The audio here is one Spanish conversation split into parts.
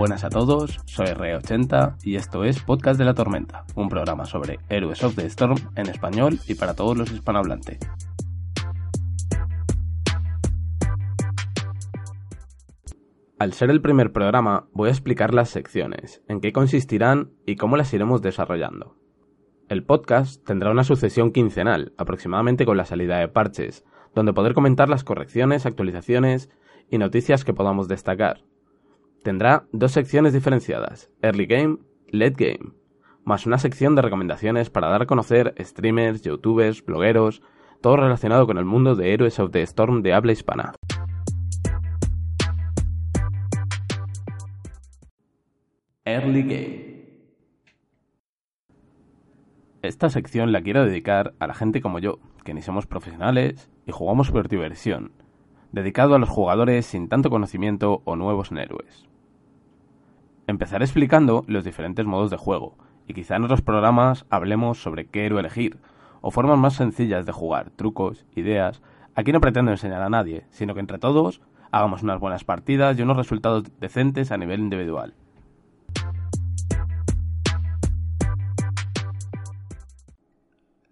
Buenas a todos, soy Re80 y esto es Podcast de la Tormenta, un programa sobre Heroes of the Storm en español y para todos los hispanohablantes. Al ser el primer programa, voy a explicar las secciones, en qué consistirán y cómo las iremos desarrollando. El podcast tendrá una sucesión quincenal, aproximadamente con la salida de parches, donde poder comentar las correcciones, actualizaciones y noticias que podamos destacar. Tendrá dos secciones diferenciadas, Early Game, Late Game, más una sección de recomendaciones para dar a conocer streamers, youtubers, blogueros, todo relacionado con el mundo de Heroes of the Storm de habla hispana. Early Game. Esta sección la quiero dedicar a la gente como yo, que ni somos profesionales y jugamos por diversión, dedicado a los jugadores sin tanto conocimiento o nuevos en héroes. Empezaré explicando los diferentes modos de juego, y quizá en otros programas hablemos sobre qué héroe elegir, o formas más sencillas de jugar, trucos, ideas. Aquí no pretendo enseñar a nadie, sino que entre todos hagamos unas buenas partidas y unos resultados decentes a nivel individual.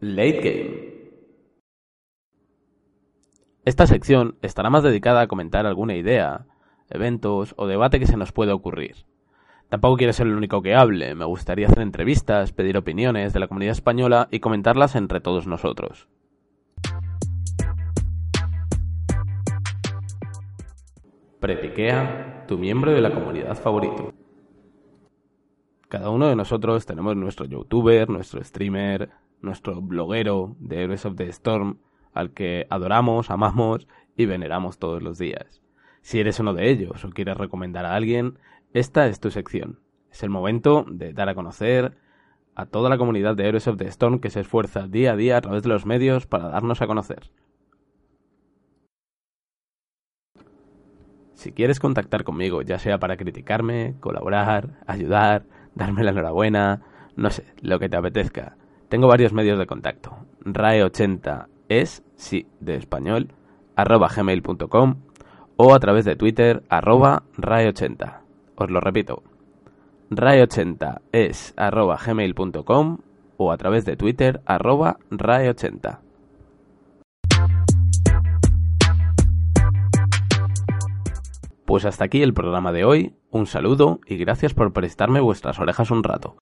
Late Game esta sección estará más dedicada a comentar alguna idea, eventos o debate que se nos pueda ocurrir. Tampoco quiero ser el único que hable, me gustaría hacer entrevistas, pedir opiniones de la comunidad española y comentarlas entre todos nosotros. Pretiquea, tu miembro de la comunidad favorito. Cada uno de nosotros tenemos nuestro youtuber, nuestro streamer, nuestro bloguero de Heroes of the Storm al que adoramos, amamos y veneramos todos los días. Si eres uno de ellos o quieres recomendar a alguien, esta es tu sección. Es el momento de dar a conocer a toda la comunidad de Heroes of the Storm que se esfuerza día a día a través de los medios para darnos a conocer. Si quieres contactar conmigo, ya sea para criticarme, colaborar, ayudar, darme la enhorabuena, no sé, lo que te apetezca, tengo varios medios de contacto. RAE80 es, sí, de español, arroba gmail.com o a través de Twitter, arroba RAE80. Os lo repito, RAE80 es arroba gmail.com o a través de Twitter, arroba RAE80. Pues hasta aquí el programa de hoy, un saludo y gracias por prestarme vuestras orejas un rato.